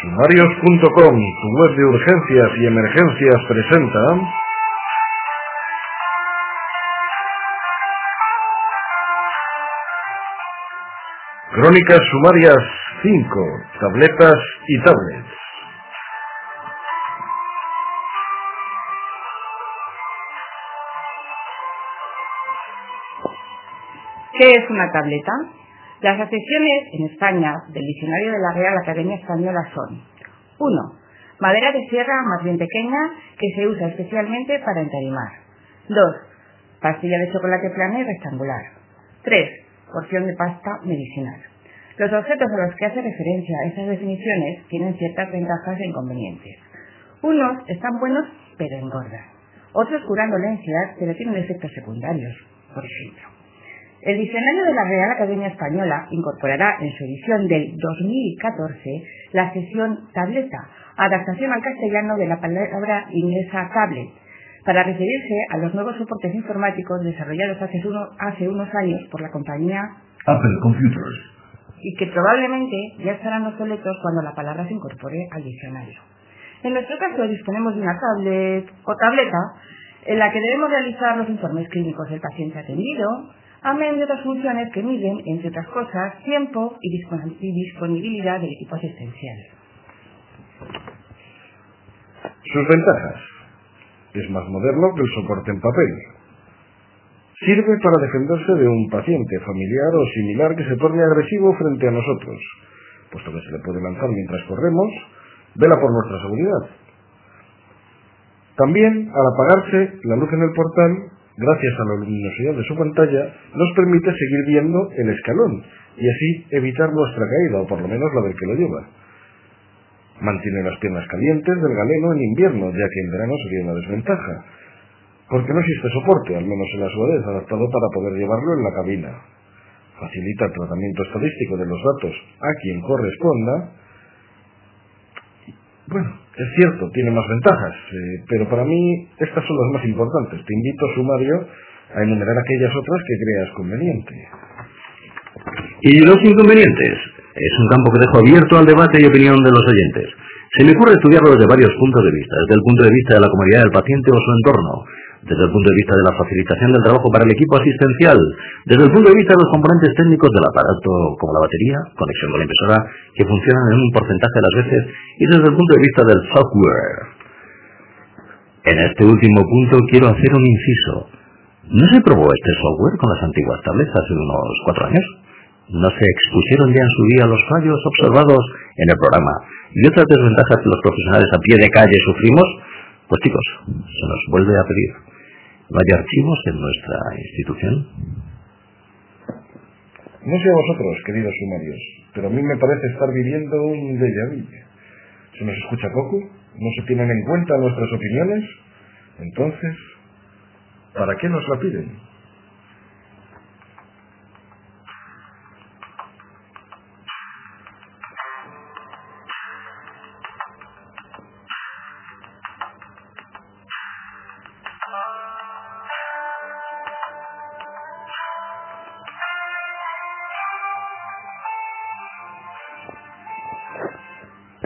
Sumarios.com, tu web de urgencias y emergencias presenta Crónicas Sumarias 5, tabletas y tablets. ¿Qué es una tableta? Las acepciones en España del diccionario de la Real Academia Española son 1. Madera de sierra más bien pequeña que se usa especialmente para entarimar. 2. Pastilla de chocolate plana y rectangular. 3. Porción de pasta medicinal. Los objetos a los que hace referencia estas definiciones tienen ciertas ventajas e inconvenientes. Unos están buenos pero engordan. Otros curan dolencias pero tienen efectos secundarios, por ejemplo. El diccionario de la Real Academia Española incorporará en su edición del 2014 la sesión tableta, adaptación al castellano de la palabra inglesa tablet, para referirse a los nuevos soportes informáticos desarrollados hace, hace unos años por la compañía Apple Computers y que probablemente ya estarán obsoletos cuando la palabra se incorpore al diccionario. En nuestro caso disponemos de una tablet o tableta en la que debemos realizar los informes clínicos del paciente atendido, amén de otras funciones que miden, entre otras cosas, tiempo y disponibilidad del equipo asistencial. Sus ventajas. Es más moderno que el soporte en papel. Sirve para defenderse de un paciente familiar o similar que se torne agresivo frente a nosotros, puesto que se le puede lanzar mientras corremos, vela por nuestra seguridad. También, al apagarse la luz en el portal, gracias a la luminosidad de su pantalla, nos permite seguir viendo el escalón y así evitar nuestra caída, o por lo menos la del que lo lleva. Mantiene las piernas calientes del galeno en invierno, ya que en verano sería una desventaja, porque no existe soporte, al menos en la suadez, adaptado para poder llevarlo en la cabina. Facilita el tratamiento estadístico de los datos a quien corresponda. Bueno, es cierto, tiene más ventajas, eh, pero para mí estas son las más importantes. Te invito, sumario, a enumerar aquellas otras que creas conveniente. ¿Y los inconvenientes? Es un campo que dejo abierto al debate y opinión de los oyentes. Se me ocurre estudiarlo desde varios puntos de vista, desde el punto de vista de la comodidad del paciente o su entorno, desde el punto de vista de la facilitación del trabajo para el equipo asistencial, desde el punto de vista de los componentes técnicos del aparato como la batería, conexión con la impresora, que funcionan en un porcentaje de las veces, y desde el punto de vista del software. En este último punto quiero hacer un inciso. ¿No se probó este software con las antiguas tablets hace unos cuatro años? ¿No se expusieron ya en su día los fallos observados en el programa y otras desventajas que los profesionales a pie de calle sufrimos? Pues chicos, se nos vuelve a pedir. ¿No hay archivos en nuestra institución? No sé vosotros, queridos sumarios, pero a mí me parece estar viviendo un déjà vu. ¿Se nos escucha poco? ¿No se tienen en cuenta nuestras opiniones? Entonces, ¿para qué nos la piden?